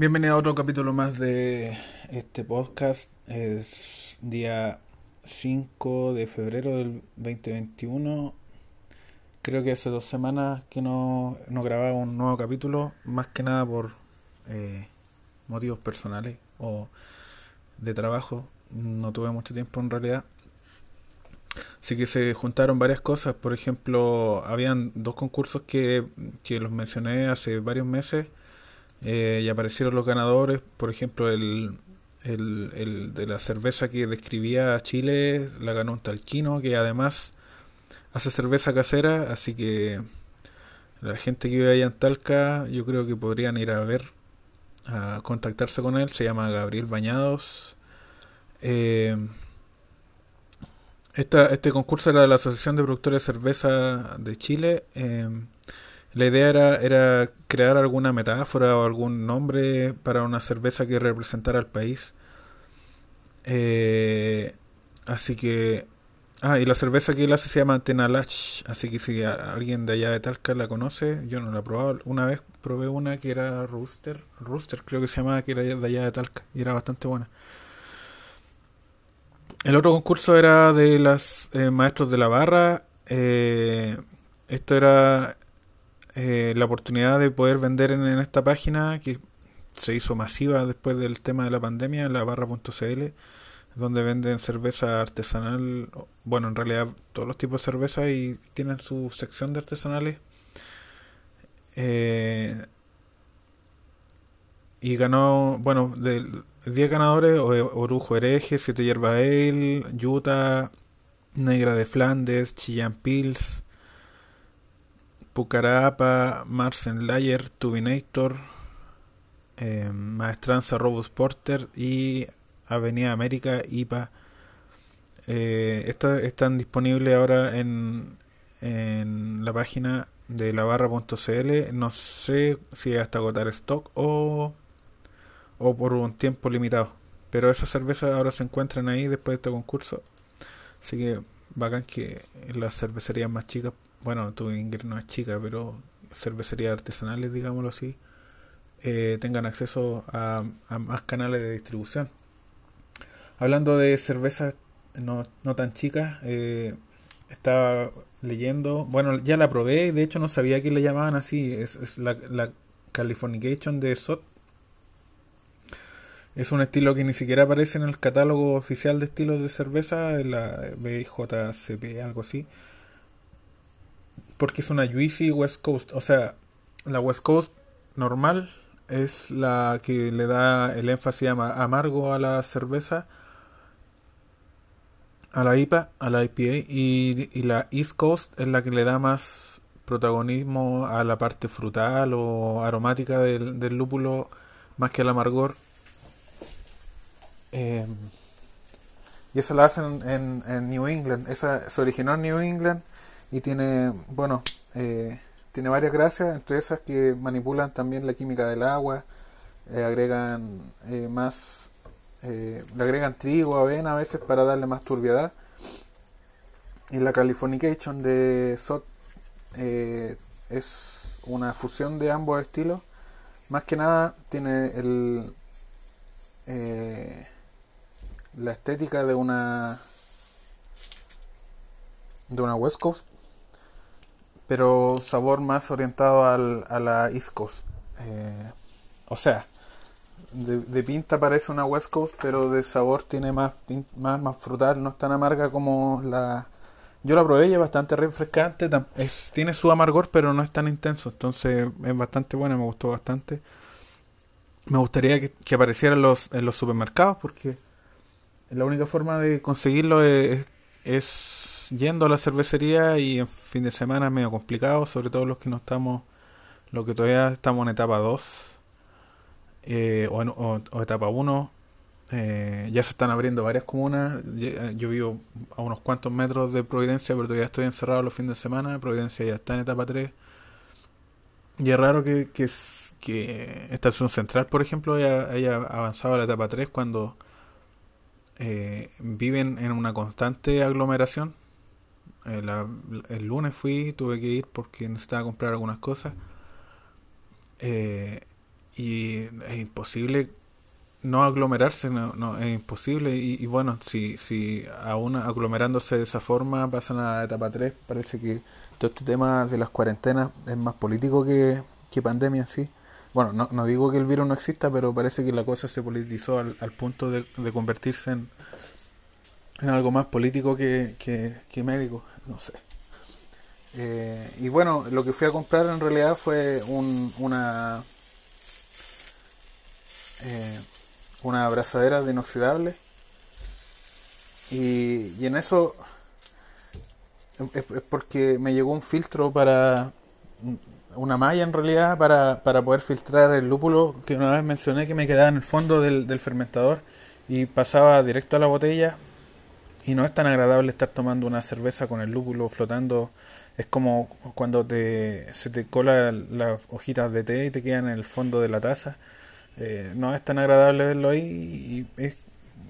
Bienvenido a otro capítulo más de este podcast. Es día 5 de febrero del 2021. Creo que hace dos semanas que no, no grababa un nuevo capítulo, más que nada por eh, motivos personales o de trabajo. No tuve mucho tiempo en realidad. Así que se juntaron varias cosas. Por ejemplo, habían dos concursos que, que los mencioné hace varios meses eh, y aparecieron los ganadores, por ejemplo, el, el, de la cerveza que describía a Chile, la ganó un talquino, que además hace cerveza casera, así que la gente que vive allá en Talca, yo creo que podrían ir a ver, a contactarse con él, se llama Gabriel Bañados. Eh, esta, este concurso era de la Asociación de Productores de Cerveza de Chile. Eh, la idea era, era crear alguna metáfora o algún nombre para una cerveza que representara al país. Eh, así que... Ah, y la cerveza que él hace se llama Tenalach. Así que si alguien de allá de Talca la conoce, yo no la he probado. Una vez probé una que era Rooster. Rooster creo que se llamaba, que era de allá de Talca. Y era bastante buena. El otro concurso era de las eh, maestros de la barra. Eh, esto era eh, la oportunidad de poder vender en, esta página que se hizo masiva después del tema de la pandemia, la barra.cl, donde venden cerveza artesanal, bueno, en realidad todos los tipos de cerveza y tienen su sección de artesanales. Eh, y ganó, bueno, de 10 ganadores, Orujo Hereje, Siete Yerba Ale, Utah, Negra de Flandes, Chillán Pils, Pucarapa, Marsen Layer, Tubinator, eh, Maestranza Robus Porter y Avenida América, IPA. Eh, están disponibles ahora en, en la página de la barra.cl. No sé si hasta agotar stock o, o por un tiempo limitado. Pero esas cervezas ahora se encuentran ahí después de este concurso. Así que bacán que las cervecerías más chicas bueno, tu ingreso no es chica, pero cervecerías artesanales, digámoslo así, eh, tengan acceso a, más canales de distribución. Hablando de cervezas no, no tan chicas, eh, estaba leyendo, bueno, ya la probé, de hecho no sabía que le llamaban así, es, es la, la Californication de SOT. Es un estilo que ni siquiera aparece en el catálogo oficial de estilos de cerveza, la BJCP, algo así porque es una juicy West Coast. O sea, la West Coast normal es la que le da el énfasis amargo a la cerveza, a la IPA, a la IPA, y, la East Coast es la que le da más protagonismo a la parte frutal o aromática del, lúpulo más que al amargor. Em, y eso la hacen en, en, New England. Esa se originó en New England y tiene, bueno, eh, tiene varias gracias, entre esas que manipulan también la química del agua, eh, agregan eh, más, le agregan trigo, avena a veces para darle más turbiedad. Y la Californication de SOT es una fusión de ambos estilos. Más que nada tiene el, la estética de una de una West Coast pero sabor más orientado al, a la East Coast. Eh, o sea, de, pinta parece una West Coast, pero de sabor tiene más, más, más frutal, no es tan amarga como la... Yo la probé es bastante refrescante, es, tiene su amargor, pero no es tan intenso, entonces es bastante buena, me gustó bastante. Me gustaría que, que apareciera en los, en los supermercados, porque la única forma de conseguirlo es, es yendo a la cervecería y en fin de semana es medio complicado, sobre todo los que no estamos, los que todavía estamos en etapa 2 eh, o, etapa 1. Eh, ya se están abriendo varias comunas. Yo vivo a unos cuantos metros de Providencia, pero todavía estoy encerrado los fines de semana. Providencia ya está en etapa 3. Y es raro que, que, que Estación Central, por ejemplo, haya, avanzado a la etapa 3 cuando eh, viven en una constante aglomeración eh, el lunes fui, tuve que ir porque necesitaba comprar algunas cosas. Eh, y es imposible no aglomerarse, no, no es imposible. Y, bueno, si, si aún aglomerándose de esa forma pasan a la etapa 3, parece que todo este tema de las cuarentenas es más político que, que pandemia, sí. Bueno, no, no digo que el virus no exista, pero parece que la cosa se politizó al, al punto de, de convertirse en, en algo más político que, que, médico, no sé. Eh, y bueno, lo que fui a comprar en realidad fue un, una eh, una abrazadera de inoxidable y, y en eso es, porque me llegó un filtro para una malla en realidad para, para poder filtrar el lúpulo que una vez mencioné que me quedaba en el fondo del, del fermentador y pasaba directo a la botella y no es tan agradable estar tomando una cerveza con el lúpulo flotando. Es como cuando te, se te cola las hojitas de té y te quedan en el fondo de la taza. Eh, no es tan agradable verlo ahí y,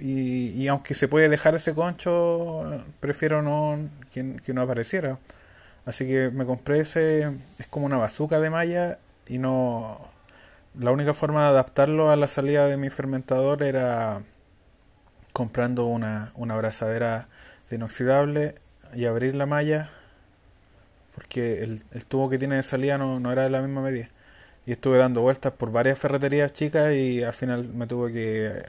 y, aunque se puede dejar ese concho, prefiero no que, que, no apareciera. Así que me compré ese, es como una bazuca de malla y no... La única forma de adaptarlo a la salida de mi fermentador era comprando una, una abrazadera de inoxidable y abrir la malla porque el, el tubo que tiene de salida no, no era de la misma medida y estuve dando vueltas por varias ferreterías chicas y al final me tuve que,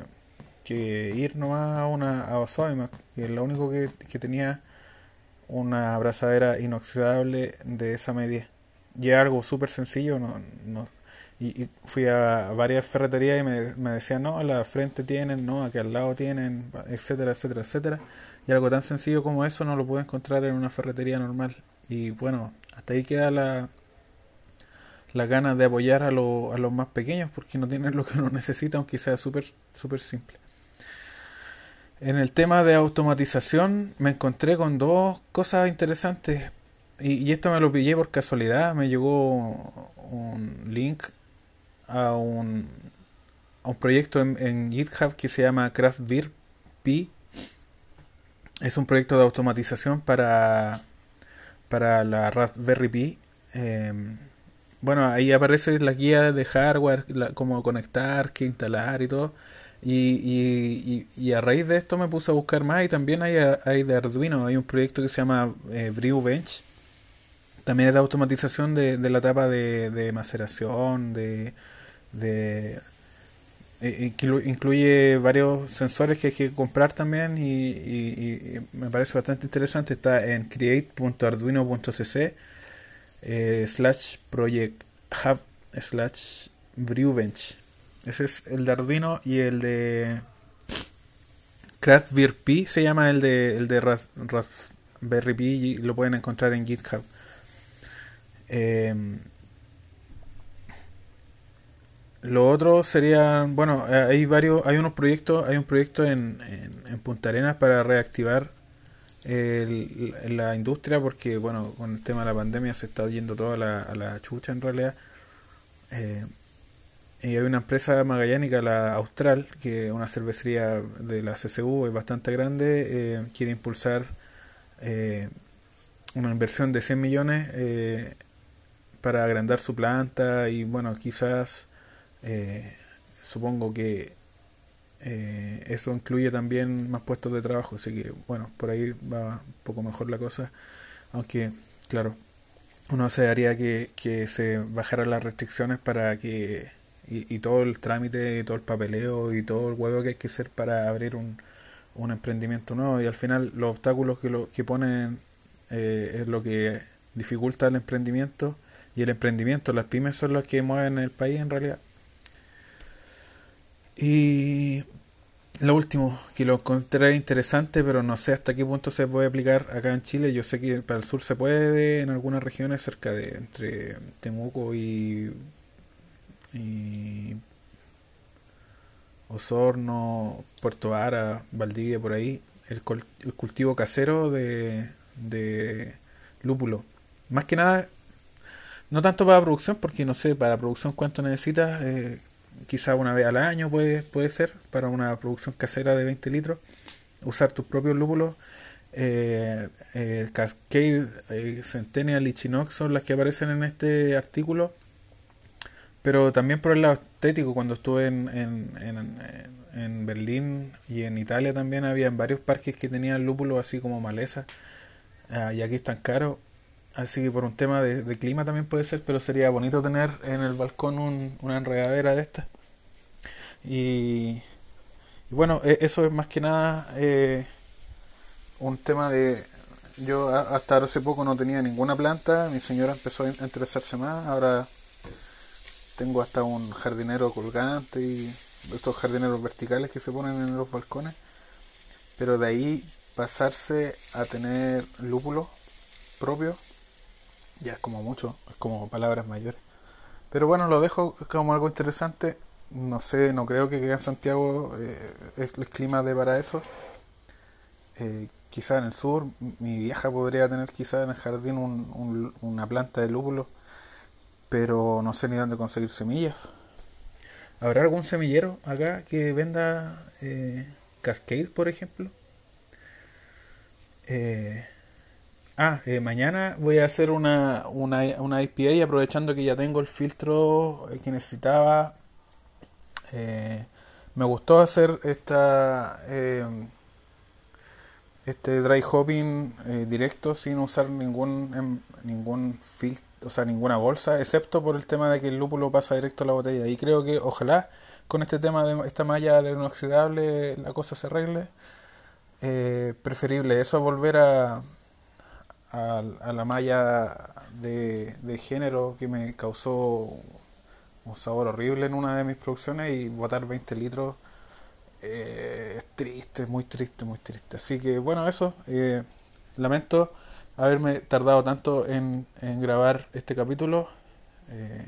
que ir nomás a una a Osoima, que es lo único que, que tenía una abrazadera inoxidable de esa medida. Y algo súper sencillo, no, no, y, fui a varias ferreterías y me, me decían, no, a la frente tienen, no, aquí al lado tienen, etcétera, etcétera, etcétera. Y algo tan sencillo como eso no lo pude encontrar en una ferretería normal. Y bueno, hasta ahí queda la, la ganas de apoyar a, a los más pequeños porque no tienen lo que uno necesita, aunque sea súper súper simple. En el tema de automatización me encontré con dos cosas interesantes y, y esto me lo pillé por casualidad, me llegó un link a un, a un proyecto en, GitHub que se llama Pi. Es un proyecto de automatización para, para la Raspberry Pi. Em, bueno, ahí aparece la guía de hardware, cómo conectar, qué instalar y todo. Y, y, a raíz de esto me puse a buscar más y también hay, hay de Arduino, hay un proyecto que se llama eh, Bench también es de automatización de, de la etapa de, de maceración, de, de eh, incluye varios sensores que hay que comprar también y, me parece bastante interesante. Está en create.arduino.cc eh, slash project hub slash brewbench. Ese es el de Arduino y el de Craftbeer se llama el de, el de Raspberry Pi y lo pueden encontrar en GitHub. Eh, lo otro sería, bueno, eh, hay varios, hay unos proyectos, hay un proyecto en, en, Punta Arenas para reactivar la industria porque, bueno, con el tema de la pandemia se está yendo toda la, a la chucha en realidad. Eh, y hay una empresa magallánica, la Austral, que es una cervecería de la CCU, es bastante grande, eh, quiere impulsar una inversión de 100 millones para agrandar su planta y bueno, quizás eh, supongo que eh, eso incluye también más puestos de trabajo, así que bueno, por ahí va un poco mejor la cosa, aunque claro, uno se haría que, que se bajaran las restricciones para que y, todo el trámite y todo el papeleo y todo el huevo que hay que hacer para abrir un, un emprendimiento nuevo y al final los obstáculos que, lo, que ponen eh, es lo que dificulta el emprendimiento y el emprendimiento, las pymes son las que mueven el país en realidad. Y lo último, que lo encontré interesante, pero no sé hasta qué punto se puede aplicar acá en Chile. Yo sé que para el sur se puede en algunas regiones cerca de entre Temuco y, Osorno, Puerto Vara, Valdivia, por ahí, el, el cultivo casero de, de lúpulo. Más que nada no tanto para producción, porque no sé, para producción cuánto necesitas, eh, quizá una vez al año puede, puede ser, para una producción casera de 20 litros, usar tus propios lúpulos. Eh, eh, Cascade, eh, Centennial y Chinook son las que aparecen en este artículo. pero también por el lado estético, cuando estuve en, en, en, en Berlín y en Italia también había varios parques que tenían lúpulo así como maleza, ah, y aquí están caros, así que por un tema de, clima también puede ser, pero sería bonito tener en el balcón un, una enredadera de estas. Y, bueno, e, eso es más que nada eh, un tema de... Yo hasta hace poco no tenía ninguna planta, mi señora empezó a interesarse más, ahora tengo hasta un jardinero colgante y estos jardineros verticales que se ponen en los balcones. Pero de ahí pasarse a tener lúpulo propio, ya es como mucho, es como palabras mayores. Pero bueno, lo dejo como algo interesante. No sé, no creo que en Santiago eh, el clima de para eso. Eh, quizá en el sur, mi vieja podría tener quizá en el jardín un, un, una planta de lúpulo pero no sé ni dónde conseguir semillas. ¿Habrá algún semillero acá que venda eh, Cascade, por ejemplo? Eh, ah, eh, mañana voy a hacer una, una, una IPA aprovechando que ya tengo el filtro que necesitaba. Eh, me gustó hacer esta eh, este dry hopping eh, directo sin usar ningún em, ningún filtro o sea, ninguna bolsa, excepto por el tema de que el lúpulo pasa directo a la botella. Y creo que ojalá con este tema de esta malla de inoxidable la cosa se arregle. Eh, preferible eso volver a, a, la malla de, género que me causó un sabor horrible en una de mis producciones y botar 20 litros eh, es triste, muy triste, muy triste. Así que bueno, eso. Eh, lamento haberme tardado tanto en, grabar este capítulo. Eh,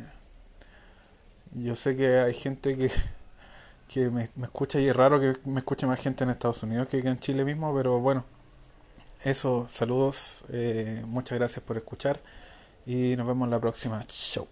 yo sé que hay gente que, que me, escucha y es raro que me escuche más gente en Estados Unidos que en Chile mismo, pero bueno, eso, saludos, eh, muchas gracias por escuchar y nos vemos la próxima. Chau.